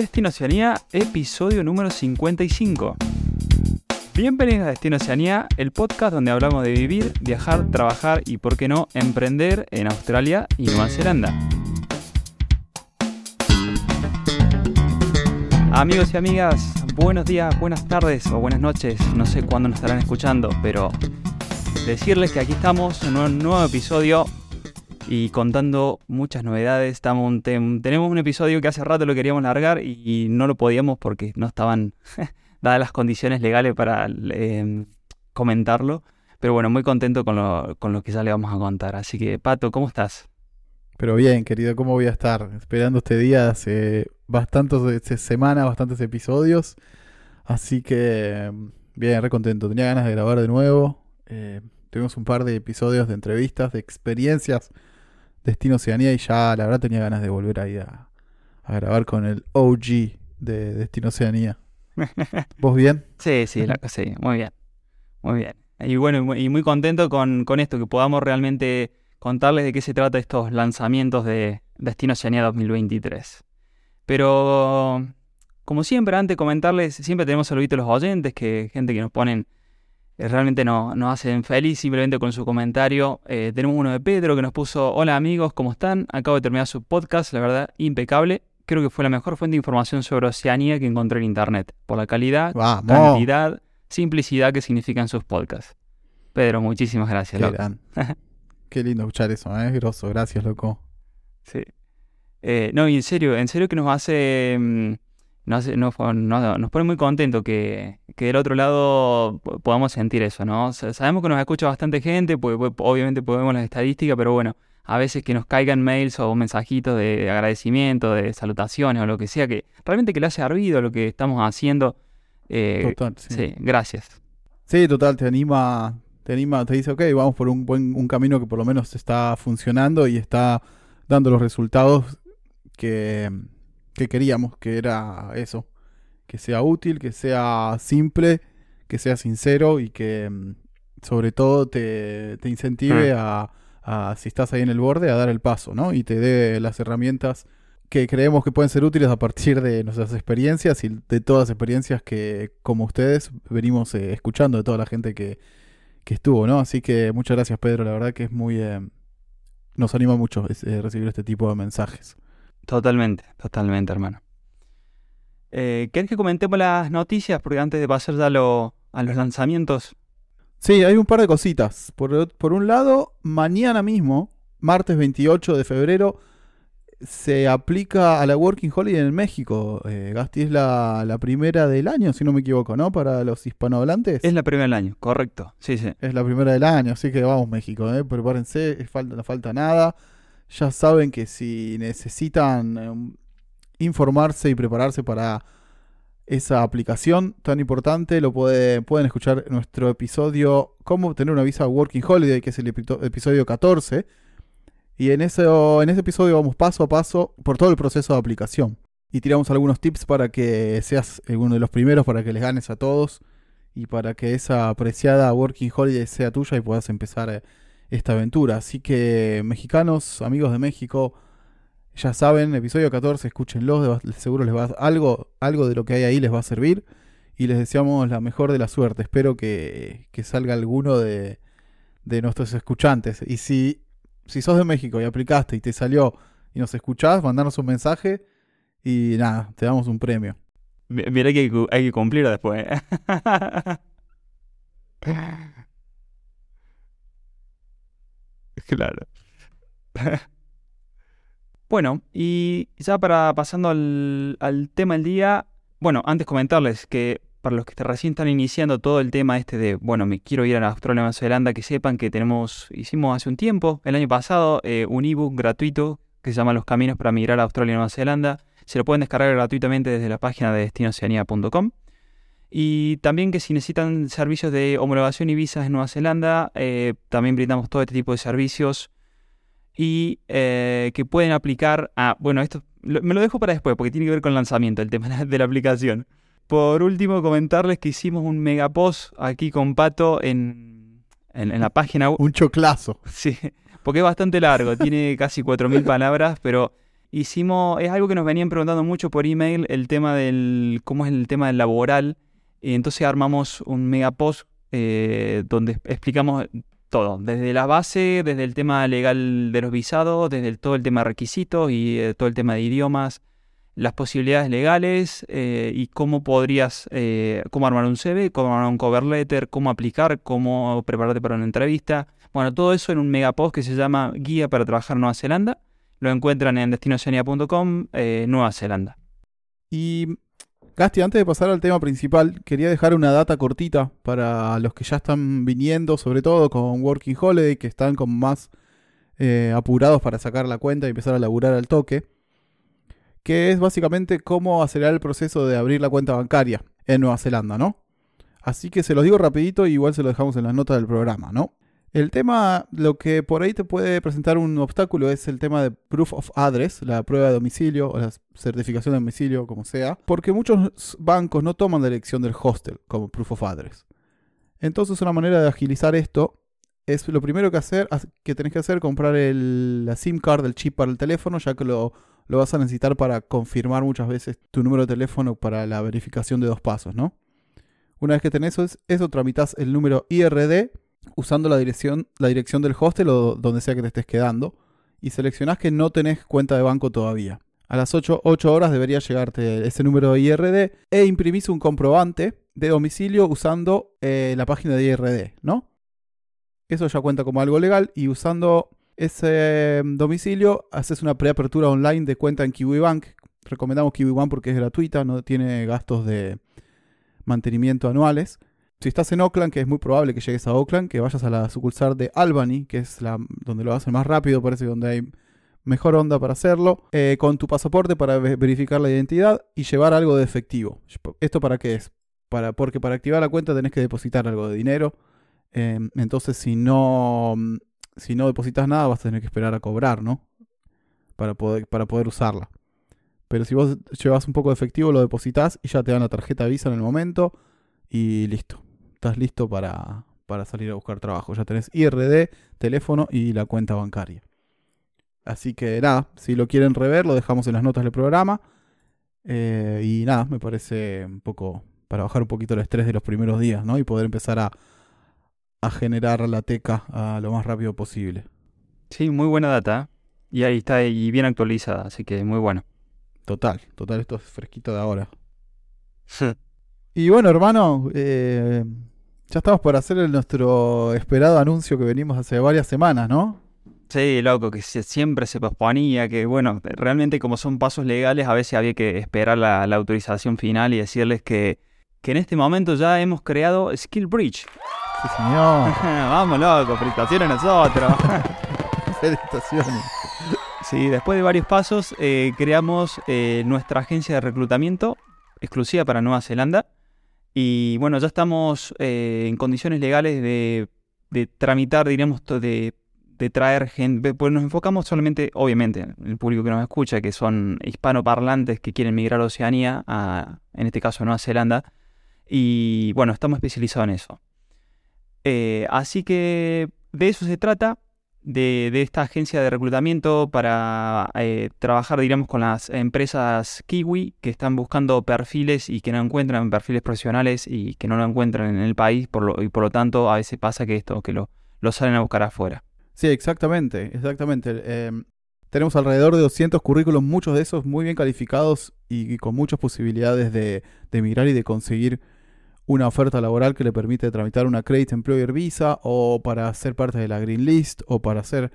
Destino Oceanía, episodio número 55. Bienvenidos a Destino Oceanía, el podcast donde hablamos de vivir, viajar, trabajar y, por qué no, emprender en Australia y Nueva Zelanda. Amigos y amigas, buenos días, buenas tardes o buenas noches, no sé cuándo nos estarán escuchando, pero decirles que aquí estamos en un nuevo episodio y contando muchas novedades. Estamos tenemos un episodio que hace rato lo queríamos largar y, no lo podíamos porque no estaban dadas las condiciones legales para em, comentarlo. Pero bueno, muy contento con lo, con lo que ya le vamos a contar. Así que, Pato, ¿cómo estás? Pero bien, querido, ¿cómo voy a estar? Esperando este día hace bastantes semanas, bastantes episodios. Así que, bien, re contento. Tenía ganas de grabar de nuevo. Eh, tuvimos un par de episodios de entrevistas, de experiencias Destino Oceanía y ya la verdad tenía ganas de volver ahí a, a grabar con el OG de Destino Oceanía. ¿Vos bien? Sí, sí, la, sí, muy bien. Muy bien. Y bueno, y muy contento con, con esto, que podamos realmente contarles de qué se trata estos lanzamientos de Destino Oceanía 2023. Pero, como siempre, antes de comentarles, siempre tenemos saluditos a los oyentes, que gente que nos ponen eh, realmente nos, hacen feliz simplemente con su comentario. Eh, tenemos uno de Pedro que nos puso, hola amigos, ¿cómo están? Acabo de terminar su podcast, la verdad, impecable. Creo que fue la mejor fuente de información sobre Oceanía que encontré en Internet, por la calidad, cantidad, simplicidad que significan sus podcasts. Pedro, muchísimas gracias. Qué, Qué lindo escuchar eso, ¿eh? Grosso, gracias, loco. Sí. Eh, no, y en serio, en serio que nos hace... Mm, nos, nos, pone muy contento que, del otro lado podamos sentir eso, ¿no? Sabemos que nos escucha bastante gente, pues, pues, obviamente podemos las estadísticas, pero bueno, a veces que nos caigan mails o mensajitos de agradecimiento, de salutaciones o lo que sea, que realmente que le haya servido lo que estamos haciendo. Eh, total, sí. gracias. Sí, total, te anima, te anima, te dice, ok, vamos por un buen un camino que por lo menos está funcionando y está dando los resultados que que queríamos, que era eso, que sea útil, que sea simple, que sea sincero y que mm, sobre todo te, incentive mm. a, si estás ahí en el borde, a dar el paso, ¿no? Y te dé las herramientas que creemos que pueden ser útiles a partir de nuestras experiencias y de todas las experiencias que, como ustedes, venimos eh, escuchando de toda la gente que, que, estuvo, ¿no? Así que muchas gracias, Pedro. La verdad que es muy... Eh, nos anima mucho eh, recibir este tipo de mensajes. Totalmente, totalmente, hermano. Eh, ¿Querés que comentemos las noticias? Porque antes de pasar ya a los lanzamientos. Sí, hay un par de cositas. Por, un lado, mañana mismo, martes 28 de febrero, se aplica a la Working Holiday en México. Eh, Gasti es la, primera del año, si no me equivoco, ¿no? Para los hispanohablantes. Es la primera del año, correcto. Sí, sí. Es la primera del año, así que vamos, México, ¿eh? Prepárense, falta, no falta nada ya saben que si necesitan em, informarse y prepararse para esa aplicación tan importante, lo pueden escuchar en nuestro episodio Cómo obtener una visa Working Holiday, que es el episodio 14. Y en ese, en ese episodio vamos paso a paso por todo el proceso de aplicación. Y tiramos algunos tips para que seas uno de los primeros, para que les ganes a todos y para que esa apreciada Working Holiday sea tuya y puedas empezar a esta aventura. Así que, mexicanos, amigos de México, ya saben, episodio 14, escúchenlo, seguro les va algo, algo de lo que hay ahí les va a servir. Y les deseamos la mejor de la suerte. Espero que, salga alguno de, de, nuestros escuchantes. Y si, si sos de México y aplicaste y te salió y nos escuchás, mandanos un mensaje y nada, te damos un premio. Mira que hay que cumplir después. ¿eh? Claro. bueno, y ya para pasando al, tema del día, bueno, antes comentarles que para los que recién están iniciando todo el tema este de, bueno, me quiero ir a Australia, Nueva Zelanda, que sepan que tenemos, hicimos hace un tiempo, el año pasado, eh, un ebook gratuito que se llama Los Caminos para Migrar a Australia y Nueva Zelanda. Se lo pueden descargar gratuitamente desde la página de destinoceanía.com. Y también que si necesitan servicios de homologación y visas en Nueva Zelanda, eh, también brindamos todo este tipo de servicios y eh, que pueden aplicar a... Bueno, esto me lo dejo para después porque tiene que ver con el lanzamiento, el tema de la aplicación. Por último, comentarles que hicimos un megapost aquí con Pato en, en, la página Un choclazo. Sí, porque es bastante largo, tiene casi 4.000 palabras, pero hicimos, es algo que nos venían preguntando mucho por email, el tema del, cómo es el tema del laboral. Y entonces armamos un mega post eh, donde explicamos todo, desde la base, desde el tema legal de los visados, desde todo el tema de requisitos y eh, todo el tema de idiomas, las posibilidades legales eh, y cómo podrías, cómo armar un CV, cómo armar un cover letter, cómo aplicar, cómo prepararte para una entrevista. Bueno, todo eso en un mega post que se llama Guía para trabajar en Nueva Zelanda. Lo encuentran en destinoceania.com, Nueva Zelanda. Y Gasti, antes de pasar al tema principal, quería dejar una data cortita para los que ya están viniendo, sobre todo con Working Holiday, que están como más eh, apurados para sacar la cuenta y empezar a laburar al toque, que es básicamente cómo acelerar el proceso de abrir la cuenta bancaria en Nueva Zelanda, ¿no? Así que se los digo rapidito y igual se lo dejamos en las notas del programa, ¿no? El tema, lo que por ahí te puede presentar un obstáculo es el tema de Proof of Address, la prueba de domicilio o la certificación de domicilio, como sea, porque muchos bancos no toman la elección del hostel como Proof of Address. Entonces una manera de agilizar esto es lo primero que hacer, que tenés que hacer, comprar el, la SIM card, el chip para el teléfono, ya que lo, vas a necesitar para confirmar muchas veces tu número de teléfono para la verificación de dos pasos, ¿no? Una vez que tenés eso, eso tramitas el número IRD usando la dirección, la dirección del hostel o donde sea que te estés quedando y seleccionás que no tenés cuenta de banco todavía. A las 8, horas debería llegarte ese número de IRD e imprimís un comprobante de domicilio usando eh, la página de IRD, ¿no? Eso ya cuenta como algo legal y usando ese mm, domicilio haces una preapertura online de cuenta en KiwiBank. Recomendamos KiwiBank porque es gratuita, no tiene gastos de mantenimiento anuales si estás en Oakland, que es muy probable que llegues a Oakland, que vayas a la sucursal de Albany, que es la donde lo hacen más rápido, parece donde hay mejor onda para hacerlo, eh, con tu pasaporte para verificar la identidad y llevar algo de efectivo. ¿Esto para qué es? Para, porque para activar la cuenta tenés que depositar algo de dinero. Em, entonces, si no, si no depositas nada, vas a tener que esperar a cobrar, ¿no? Para poder, para poder usarla. Pero si vos llevas un poco de efectivo, lo depositas y ya te dan la tarjeta Visa en el momento y listo estás listo para, salir a buscar trabajo. Ya tenés IRD, teléfono y la cuenta bancaria. Así que nada, si lo quieren rever, lo dejamos en las notas del programa. Eh, y nada, me parece un poco para bajar un poquito el estrés de los primeros días, ¿no? Y poder empezar a, a generar la teca a lo más rápido posible. Sí, muy buena data. ¿eh? Y ahí está, y bien actualizada, así que muy bueno. Total, total, esto es fresquito de ahora. y bueno, hermano, eh, ya estamos por hacer nuestro esperado anuncio que venimos hace varias semanas, ¿no? Sí, loco, que siempre se posponía, que bueno, realmente como son pasos legales, a veces había que esperar la, autorización final y decirles que, que en este momento ya hemos creado Skill Bridge. Sí, señor. Vamos, loco, felicitaciones a nosotros. felicitaciones. Sí, después de varios pasos, eh, creamos eh, nuestra agencia de reclutamiento exclusiva para Nueva Zelanda y bueno, ya estamos eh, en condiciones legales de, tramitar, diríamos, de, de traer gente, pues nos enfocamos solamente, obviamente, en el público que nos escucha, que son hispanoparlantes que quieren migrar a Oceanía, a, en este caso a Nueva Zelanda, y bueno, estamos especializados en eso. Eh, así que de eso se trata de, esta agencia de reclutamiento para eh, trabajar, diríamos, con las empresas kiwi que están buscando perfiles y que no encuentran perfiles profesionales y que no lo encuentran en el país por lo, y por lo tanto a veces pasa que esto, que lo, lo salen a buscar afuera. Sí, exactamente, exactamente. Em, tenemos alrededor de 200 currículos, muchos de esos muy bien calificados y, con muchas posibilidades de, de emigrar y de conseguir una oferta laboral que le permite tramitar una Credit Employer Visa o para ser parte de la Green List o para ser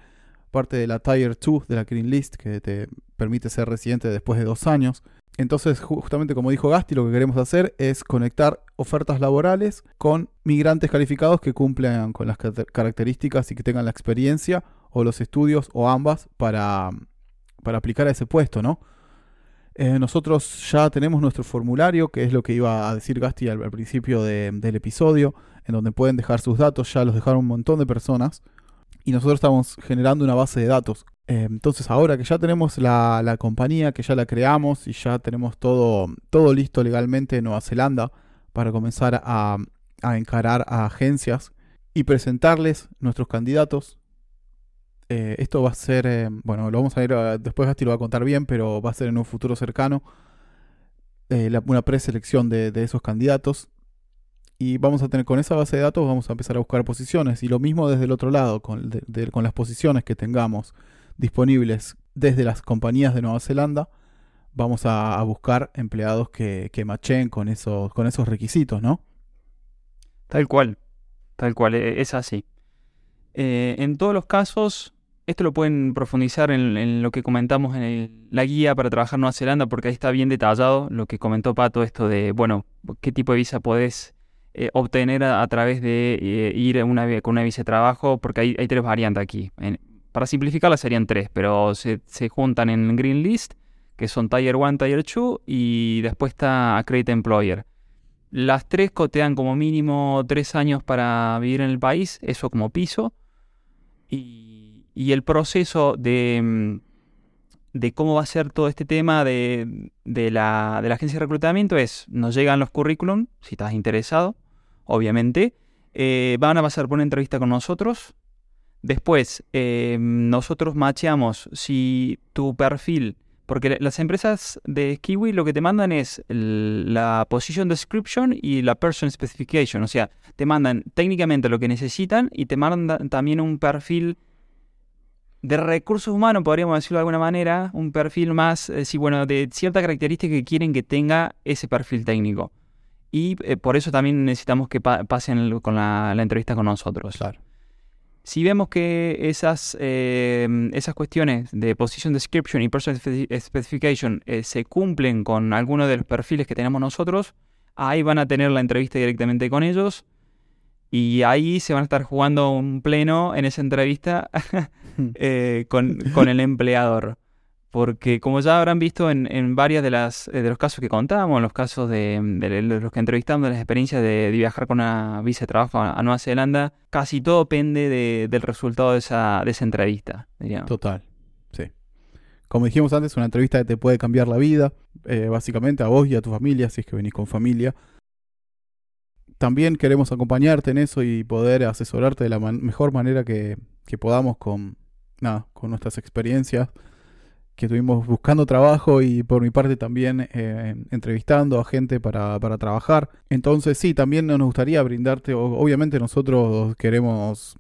parte de la Tier 2 de la Green List que te permite ser residente después de dos años. Entonces, justamente como dijo Gasti, lo que queremos hacer es conectar ofertas laborales con migrantes calificados que cumplan con las características y que tengan la experiencia o los estudios o ambas para, para aplicar a ese puesto, ¿no? Eh, nosotros ya tenemos nuestro formulario, que es lo que iba a decir Gasti al, principio del episodio, en donde pueden dejar sus datos, ya los dejaron un montón de personas, y nosotros estamos generando una base de datos. Eh, entonces ahora que ya tenemos la, compañía, que ya la creamos y ya tenemos todo, todo listo legalmente en Nueva Zelanda para comenzar a, a encarar a agencias y presentarles nuestros candidatos, Eh, esto va a ser, eh, bueno, lo vamos a ver, eh, después Gasti lo va a contar bien, pero va a ser en un futuro cercano una preselección de, de esos candidatos. Y vamos a tener con esa base de datos, vamos a empezar a buscar posiciones. Y lo mismo desde el otro lado, con, con las posiciones que tengamos disponibles desde las compañías de Nueva Zelanda, vamos a, buscar empleados que, que machen con esos, con esos requisitos, ¿no? Tal cual, tal cual, e, es así. Eh, en todos los casos, esto lo pueden profundizar en, lo que comentamos en la guía para trabajar en Nueva Zelanda, porque ahí está bien detallado lo que comentó Pato, esto de, bueno, qué tipo de visa podés eh, obtener a, través de eh, ir una, con una visa de trabajo, porque hay, tres variantes aquí. para simplificarla serían tres, pero se, se juntan en Green List que son Tier 1, Tier 2 y después está Accredited Employer. Las tres cotean como mínimo tres años para vivir en el país, eso como piso. Y, el proceso de, mm, de, cómo va a ser todo este tema de, la, agencia de reclutamiento es, nos llegan los currículum, si estás interesado, obviamente. Eh, van a pasar por una entrevista con nosotros. Después, eh, nosotros macheamos si tu perfil porque las empresas de Kiwi lo que te mandan es la position description y la person specification. O sea, te mandan técnicamente lo que necesitan y te mandan también un perfil de recursos humanos, podríamos decirlo de alguna manera, un perfil más, eh, bueno, de cierta característica que quieren que tenga ese perfil técnico. Y eh, por eso también necesitamos que pasen con la, la, entrevista con nosotros. Claro. Si vemos que esas, eh, esas cuestiones de Position Description y Person Specification se cumplen con alguno de los perfiles que tenemos nosotros, ahí van a tener la entrevista directamente con ellos y ahí se van a estar jugando un pleno en esa entrevista eh, con, el empleador. Porque como ya habrán visto en, en varias de eh, de los casos que contamos, en los casos de, los que entrevistamos, de las experiencias de, viajar con una visa de trabajo a, Nueva Zelanda, casi todo depende del resultado de esa, entrevista. Total, sí. Como dijimos antes, una entrevista que te puede cambiar la vida, eh, básicamente a vos y a tu familia, si es que venís con familia. También queremos acompañarte en eso y poder asesorarte de la mejor manera que, que podamos con, nada, con nuestras experiencias que estuvimos buscando trabajo y por mi parte también eh, entrevistando a gente para, para, trabajar. Entonces sí, también nos gustaría brindarte, obviamente nosotros queremos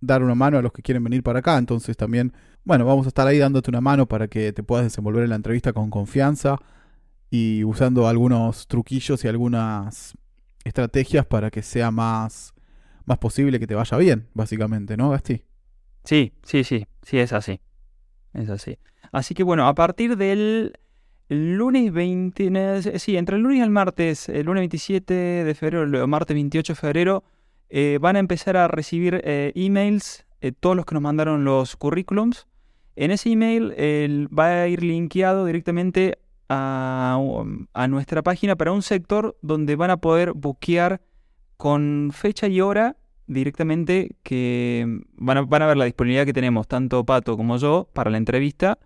dar una mano a los que quieren venir para acá, entonces también, bueno, vamos a estar ahí dándote una mano para que te puedas desenvolver en la entrevista con confianza y usando algunos truquillos y algunas estrategias para que sea más, más posible que te vaya bien, básicamente, ¿no, Gasti? Sí, sí, sí, sí es así. Es así. Así que bueno, a partir del lunes 20, sí, entre el lunes y el martes, el lunes 27 de febrero, el martes 28 de febrero, eh, van a empezar a recibir eh, emails, eh, todos los que nos mandaron los currículums. En ese email va a ir linkeado directamente a, a, nuestra página para un sector donde van a poder buquear con fecha y hora directamente que van a, van a ver la disponibilidad que tenemos, tanto Pato como yo, para la entrevista.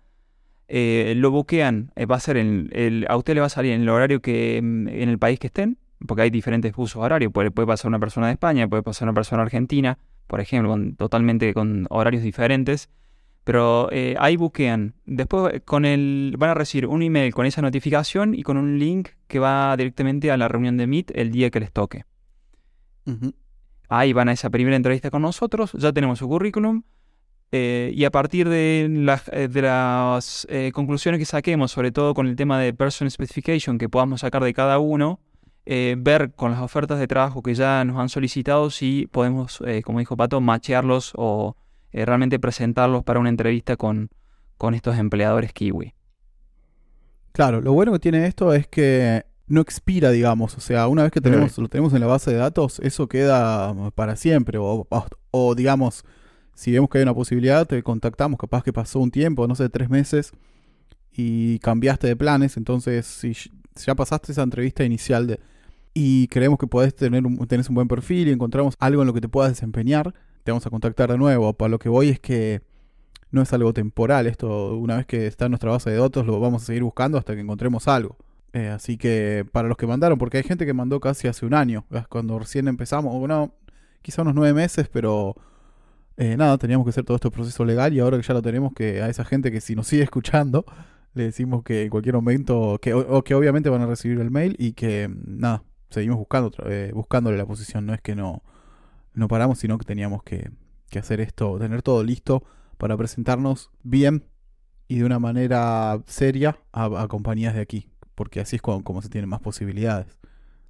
Eh, lo buquean, eh, va a ser en, el, a usted le va a salir en el horario que mm, en el país que estén, porque hay diferentes usos horarios. Puede, puede pasar una persona de España, puede pasar una persona argentina, por ejemplo, totalmente con horarios diferentes. Pero eh, ahí buquean. Después con el, van a recibir un email con esa notificación y con un link que va directamente a la reunión de Meet el día que les toque. Ahí van a esa primera entrevista con nosotros, ya tenemos su currículum. Eh, y a partir de, eh, las eh, conclusiones que saquemos, sobre todo con el tema de person specification que podamos sacar de cada uno, ver con las ofertas de trabajo que ya nos han solicitado si podemos, como dijo Pato, machearlos o realmente presentarlos para una entrevista con, con estos empleadores kiwi. Claro, lo bueno que tiene esto es que no expira, digamos. O sea, una vez que tenemos, lo tenemos en la base de datos, eso queda para siempre. O, o, digamos, si vemos que hay una posibilidad, te contactamos. Capaz que pasó un tiempo, no sé, tres meses, y cambiaste de planes. Entonces, si ya pasaste esa entrevista inicial de, y creemos que podés tener un, tenés un buen perfil y encontramos algo en lo que te puedas desempeñar, te vamos a contactar de nuevo. Para lo que voy es que no es algo temporal. Esto, una vez que está en nuestra base de datos, lo vamos a seguir buscando hasta que encontremos algo. Eh, así que para los que mandaron, porque hay gente que mandó casi hace un año, cuando recién empezamos, bueno, quizá unos nueve meses, pero eh, nada, teníamos que hacer todo este proceso legal y ahora que ya lo tenemos, que a esa gente que si nos sigue escuchando, le decimos que en cualquier momento, que, o, que obviamente van a recibir el mail y que nada, seguimos buscando, eh, buscándole la posición, no es que no, no paramos, sino que teníamos que hacer esto, tener todo listo para presentarnos bien y de una manera seria a, compañías de aquí, porque así es como, se tienen más posibilidades.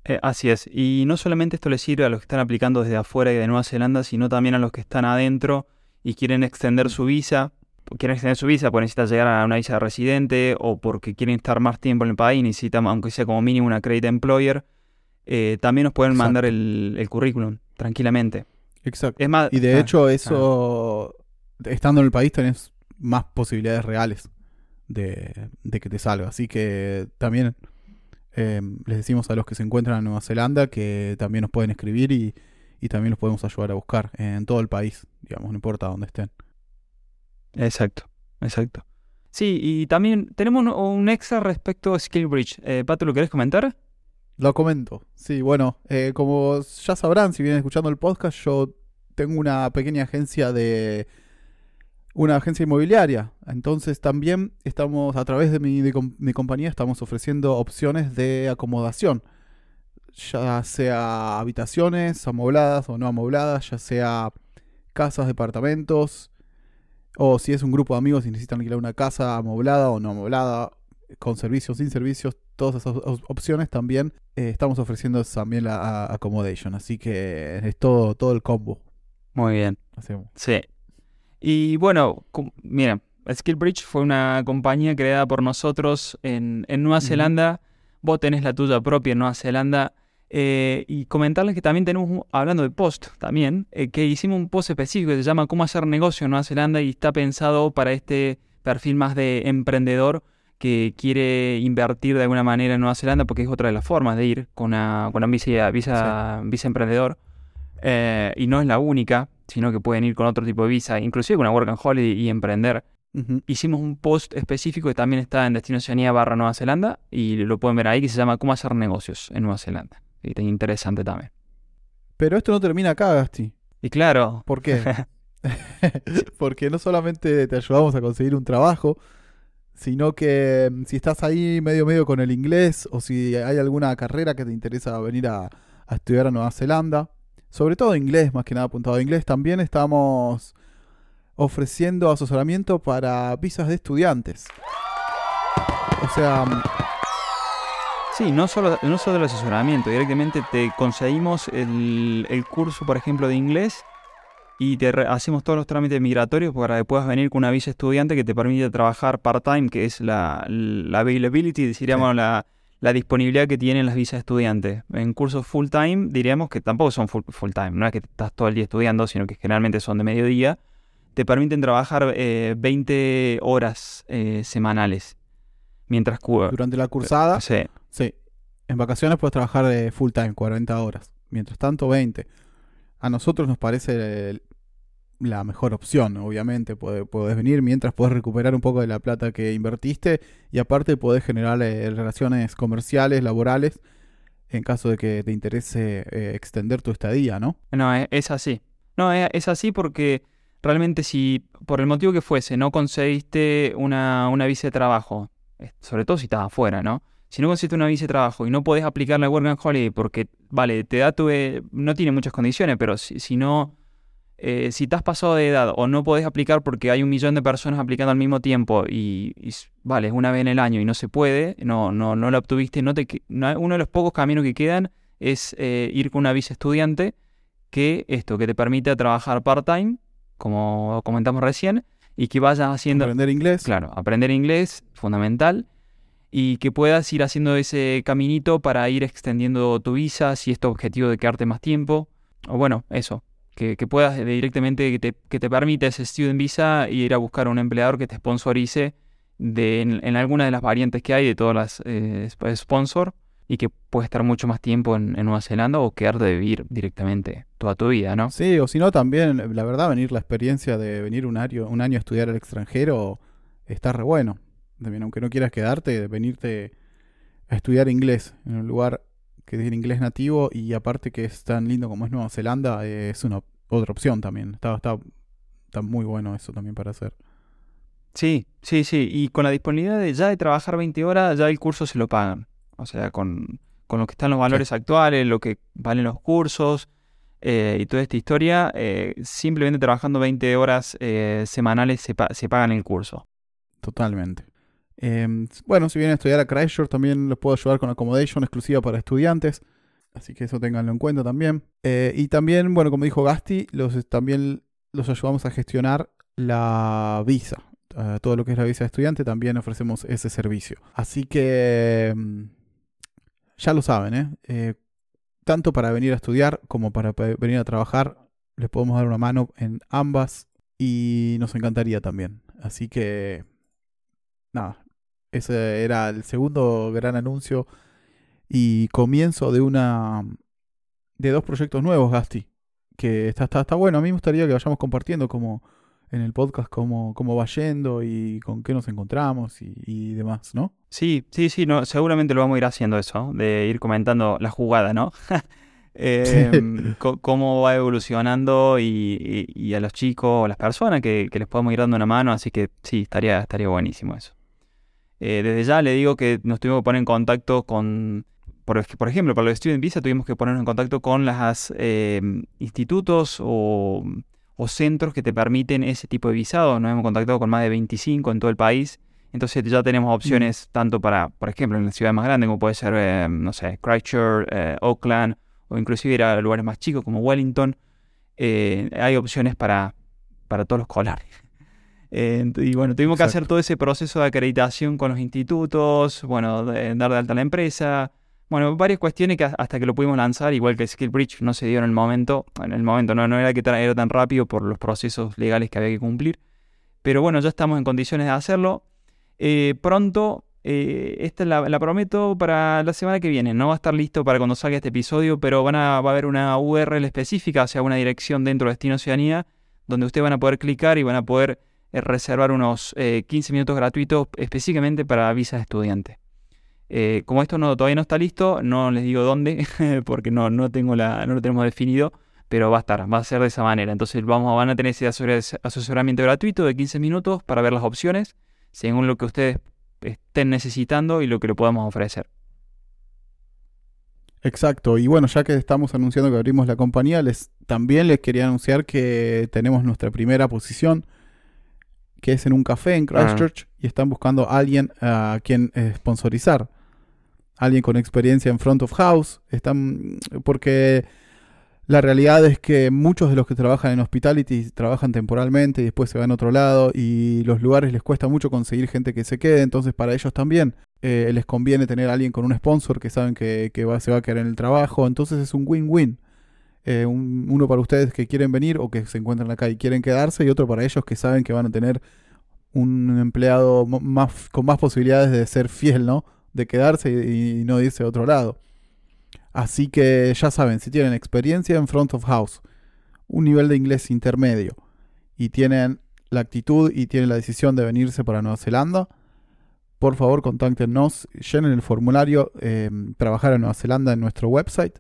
Eh, así es, y no solamente esto le sirve a los que están aplicando desde afuera y de Nueva Zelanda, sino también a los que están adentro y quieren extender su visa, quieren extender su visa porque necesitan llegar a una visa de residente o porque quieren estar más tiempo en el país y necesitan, aunque sea como mínimo, una credit employer, eh, también nos pueden mandar el, currículum tranquilamente. Exacto. y de ah, hecho, eso, estando en el país, tenés más posibilidades reales de, que te salga. Así que también em, les decimos a los que se encuentran en Nueva Zelanda que también nos pueden escribir y, también los podemos ayudar a buscar en todo el país, digamos, no importa dónde estén. Exacto, exacto. Sí, y también tenemos un, extra respecto a Skillbridge. Eh, Pato, ¿lo querés comentar? Lo comento. Sí, bueno, eh, como ya sabrán, si vienen escuchando el podcast, yo tengo una pequeña agencia de una agencia inmobiliaria. Entonces también estamos, a través de mi, mi, compañía, estamos ofreciendo opciones de acomodación. Ya sea habitaciones amobladas o no amobladas, ya sea casas, departamentos, o si es un grupo de amigos y necesitan alquilar una casa amoblada o no amoblada, con servicios, sin servicios, todas esas opciones también eh, estamos ofreciendo también la accommodation. Así que es todo, todo el combo. Muy bien. Sí. Y bueno, mira, Skillbridge fue una compañía creada por nosotros en, Nueva Zelanda. Vos tenés la tuya propia en Nueva Zelanda. Eh, y comentarles que también tenemos, hablando de post también, eh, que hicimos un post específico que se llama Cómo hacer negocio en Nueva Zelanda y está pensado para este perfil más de emprendedor que quiere invertir de alguna manera en Nueva Zelanda porque es otra de las formas de ir con una, con visa, visa, visa emprendedor. Eh, y no es la única sino que pueden ir con otro tipo de visa, inclusive con una Work and Holiday y emprender. Hicimos un post específico que también está en Destino Oceanía barra Nueva Zelanda y lo pueden ver ahí que se llama Cómo hacer negocios en Nueva Zelanda. Y está interesante también. Pero esto no termina acá, Gasti. Y claro. ¿Por qué? Porque no solamente te ayudamos a conseguir un trabajo, sino que mm, si estás ahí medio medio con el inglés o si hay alguna carrera que te interesa venir a estudiar a Nueva Zelanda, sobre todo inglés, más que nada apuntado a inglés. También estamos ofreciendo asesoramiento para visas de estudiantes. O sea... Mm, sí, no solo, no solo el asesoramiento, directamente te conseguimos el, curso, por ejemplo, de inglés y te hacemos todos los trámites migratorios para que puedas venir con una visa estudiante que te permite trabajar part-time, que es la, la availability, diríamos la la disponibilidad que tienen las visas estudiantes. En cursos full time diríamos que tampoco son full, time, no es que estás todo el día estudiando, sino que generalmente son de mediodía. Te permiten trabajar 20 eh, horas eh, semanales. Mientras Durante la cursada. Sí. Sí. En vacaciones puedes trabajar de full time, 40 horas. Mientras tanto, 20. A nosotros nos parece la mejor opción, obviamente. Puedes venir mientras puedes recuperar un poco de la plata que invertiste y aparte puedes generar eh, relaciones comerciales, laborales, en caso de que te interese eh, extender tu estadía, ¿no? No, e, es así. No, e, es así porque realmente si por el motivo que fuese no conseguiste una, una visa de trabajo, sobre todo si estás afuera, ¿no? Si no conseguiste una visa de trabajo y no podés aplicar la Work and Holiday porque, vale, te da tu... Eh, no tiene muchas condiciones, pero si, si no eh, si te has pasado de edad o no podés aplicar porque hay un millón de personas aplicando al mismo tiempo y, vale, es una vez en el año y no se puede, no, no, no la obtuviste, no te, uno de los pocos caminos que quedan es eh, ir con una visa estudiante que esto, que te permite trabajar part-time, como comentamos recién, y que vayas haciendo... Aprender inglés. Claro, aprender inglés, fundamental, y que puedas ir haciendo ese caminito para ir extendiendo tu visa, si es tu objetivo de quedarte más tiempo, o bueno, eso, que, puedas directamente, que te, que te permita ese student visa y ir a buscar a un empleador que te sponsorice de, en, alguna de las variantes que hay de todas las eh, sponsor y que puedes estar mucho más tiempo en, Nueva Zelanda o quedarte de vivir directamente toda tu vida, ¿no? Sí, o si no también, la verdad, venir la experiencia de venir un año, un año a estudiar al extranjero está re bueno. También, aunque no quieras quedarte, venirte a estudiar inglés en un lugar que es inglés nativo y aparte que es tan lindo como es Nueva Zelanda, es una otra opción también. Está, está está muy bueno eso también para hacer. Sí, sí, sí. Y con la disponibilidad de ya de trabajar 20 horas, ya el curso se lo pagan. O sea, con, con lo que están los valores actuales, lo que valen los cursos eh, y toda esta historia, eh, simplemente trabajando 20 horas eh, semanales se, se pagan el curso. Totalmente. Em, bueno, si vienen a estudiar a Christchurch, también los puedo ayudar con accommodation exclusiva para estudiantes. Así que eso tenganlo en cuenta también. y también, bueno, como dijo Gasti, los, también los ayudamos a gestionar la visa. todo lo que es la visa de estudiante, también ofrecemos ese servicio. Así que em, ya lo saben, ¿eh? ¿eh? tanto para venir a estudiar como para venir a trabajar, les podemos dar una mano en ambas y nos encantaría también. Así que, nada, ese era el segundo gran anuncio y comienzo de una de dos proyectos nuevos, Gasti, que está, está, está bueno. A mí me gustaría que vayamos compartiendo como en el podcast cómo, cómo va yendo y con qué nos encontramos y, demás, ¿no? Sí, sí, sí, no, seguramente lo vamos a ir haciendo eso, de ir comentando la jugada, ¿no? Em, cómo va evolucionando y, a los chicos o las personas que, les podemos ir dando una mano, así que sí, estaría, estaría buenísimo eso. Eh, desde ya le digo que nos tuvimos que poner en contacto con, por, por ejemplo, para los Student Visa tuvimos que ponernos en contacto con los em, institutos o o centros que te permiten ese tipo de visado. Nos hemos contactado con más de 25 en todo el país. Entonces ya tenemos opciones mm. tanto para, por ejemplo, en la ciudad más grande como puede ser, eh, no sé, Christchurch, eh, Oakland o inclusive ir a lugares más chicos como Wellington. Eh, hay opciones para, para todos los colores. y bueno, tuvimos que hacer todo ese proceso de acreditación con los institutos, bueno, dar de alta a la empresa, bueno, varias cuestiones que hasta que lo pudimos lanzar, igual que Skill Bridge no se dio en el momento, en el momento no, era que era tan rápido por los procesos legales que había que cumplir, pero bueno, ya estamos en condiciones de hacerlo. Eh, pronto, eh, esta la, prometo para la semana que viene, no va a estar listo para cuando salga este episodio, pero van a, va a haber una URL específica, o sea, una dirección dentro de Destino Oceanía, donde ustedes van a poder clicar y van a poder eh, reservar unos 15 minutos gratuitos específicamente para visas de estudiante. Eh, como esto no, todavía no está listo, no les digo dónde, porque no, no, tengo la, no lo tenemos definido, pero va a estar, va a ser de esa manera. Entonces vamos, van a tener ese asesoramiento gratuito de 15 minutos para ver las opciones, según lo que ustedes estén necesitando y lo que le podamos ofrecer. Exacto, y bueno, ya que estamos anunciando que abrimos la compañía, les, también les quería anunciar que tenemos nuestra primera posición, que es en un café en ah. Christchurch, y están buscando a alguien a quien sponsorizar alguien con experiencia en front of house, están porque la realidad es que muchos de los que trabajan en hospitality trabajan temporalmente y después se van a otro lado y los lugares les cuesta mucho conseguir gente que se quede, entonces para ellos también eh, les conviene tener a alguien con un sponsor que saben que, va, se va a quedar en el trabajo, entonces es un win-win. Eh, uno para ustedes que quieren venir o que se encuentran acá y quieren quedarse y otro para ellos que saben que van a tener un empleado más, con más posibilidades de ser fiel, ¿no? De quedarse y, no irse a otro lado. Así que ya saben, si tienen experiencia en front of house, un nivel de inglés intermedio y tienen la actitud y tienen la decisión de venirse para Nueva Zelanda, por favor contáctenos, llenen el formulario em, trabajar en Nueva Zelanda en nuestro website.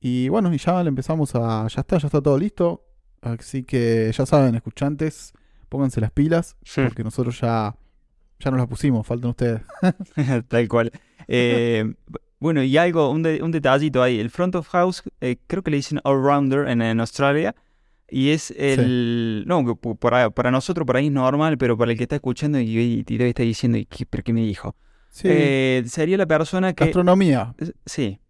Y bueno, y ya le empezamos a. Ya está, ya está todo listo. Así que ya saben, escuchantes, pónganse las pilas, porque nosotros ya ya nos la pusimos, faltan ustedes. Tal cual. Eh, bueno, y algo, un, un, detallito ahí. El front of house, eh, creo que le dicen all-rounder en, Australia. Y es el. No, para, para, nosotros por ahí es normal, pero para el que está escuchando y, debe estar diciendo, ¿qué, ¿pero qué me dijo? Sí. Eh, sería la persona que. Astronomía. Sí.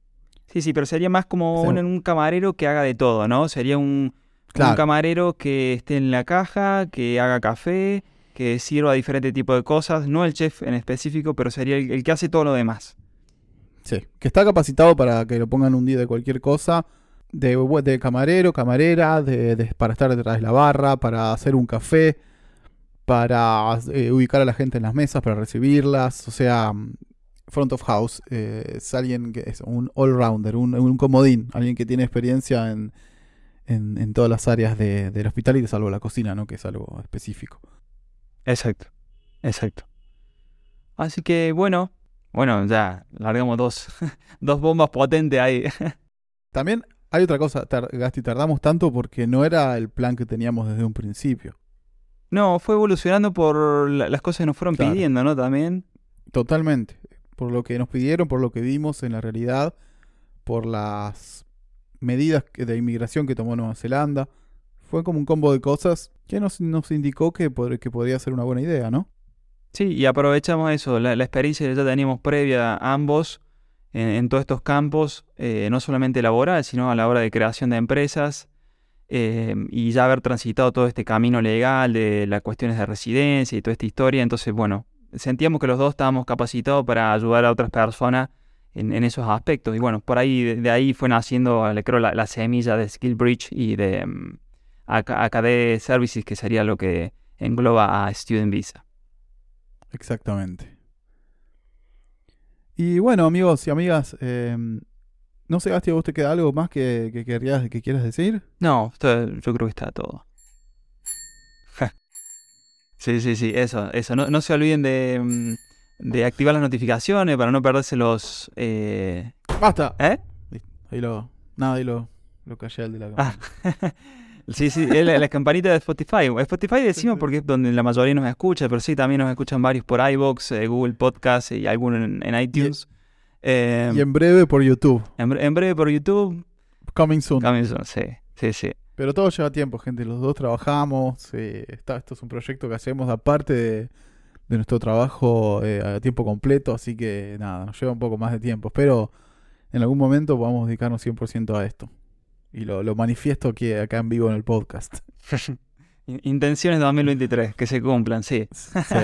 Sí, sí, pero sería más como un, un, camarero que haga de todo, ¿no? Sería un, un camarero que esté en la caja, que haga café, que sirva a diferentes tipos de cosas, no el chef en específico, pero sería el, que hace todo lo demás. Sí, que está capacitado para que lo pongan un día de cualquier cosa, de, de camarero, camarera, de, para estar detrás de la barra, para hacer un café, para eh, ubicar a la gente en las mesas, para recibirlas, o sea, front of house, eh, es alguien que es un all-rounder, un, comodín, alguien que tiene experiencia en, en, todas las áreas de, del hospital y salvo la cocina, ¿no? que es algo específico. Exacto, exacto. Así que bueno, bueno, ya largamos dos, dos bombas potentes ahí. También hay otra cosa, tar- Gasti, tardamos tanto porque no era el plan que teníamos desde un principio. No, fue evolucionando por la- las cosas que nos fueron Claro. pidiendo, ¿no? También. Totalmente. Por lo que nos pidieron, por lo que vimos en la realidad, por las medidas de inmigración que tomó Nueva Zelanda. Fue como un combo de cosas que nos, nos indicó que, pod- que podría ser una buena idea, ¿no? Sí, y aprovechamos eso, la, experiencia que ya teníamos previa ambos en, todos estos campos, eh, no solamente laboral, sino a la hora de creación de empresas, eh, y ya haber transitado todo este camino legal de las cuestiones de residencia y toda esta historia. Entonces, bueno, sentíamos que los dos estábamos capacitados para ayudar a otras personas en, esos aspectos. Y bueno, por ahí, de, ahí fue naciendo, creo, la, la semilla de Skill Bridge y de mm, AKD Services, que sería lo que engloba a Student Visa. Exactamente. Y bueno, amigos y amigas, eh, no sé, Gasti, ¿a vos te queda algo más que, que, querrías, que quieras decir? No, esto- yo creo que está todo. Ja. Sí, sí, sí, eso, eso. No, no se olviden de, mm, de activar las notificaciones para no perderse los... Eh... ¡Basta! ¿Eh? Ahí lo. Nada, ahí lo, lo callé al de la Ah. sí, sí, es la, la campanita de Spotify. Spotify decimos porque es donde la mayoría nos escucha, pero sí, también nos escuchan varios por iVoox, eh, Google Podcast y algunos en, en iTunes. Eh, Y en breve por YouTube. en, bre- en breve por YouTube. Coming soon. Coming soon, sí, sí, sí. Pero todo lleva tiempo, gente. Los dos trabajamos. eh, está, esto es un proyecto que hacemos aparte de, de nuestro trabajo eh, a tiempo completo. Así que nada, nos lleva un poco más de tiempo. Espero en algún momento podamos dedicarnos 100% a esto. Y lo, lo manifiesto aquí, acá en vivo en el podcast. In- Intenciones 2023, que se cumplan, sí. Sí,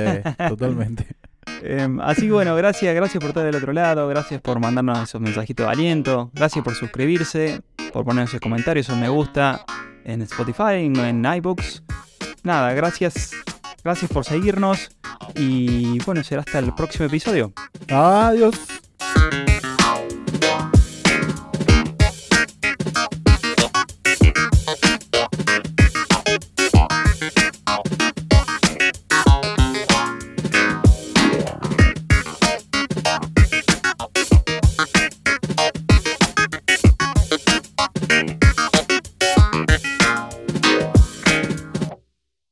totalmente. Em, así que bueno, gracias, gracias por estar del otro lado, gracias por mandarnos esos mensajitos de aliento, gracias por suscribirse, por poner esos comentarios, esos me gusta en Spotify, en, en iBooks. Nada, gracias, gracias por seguirnos y bueno, será hasta el próximo episodio. Adiós.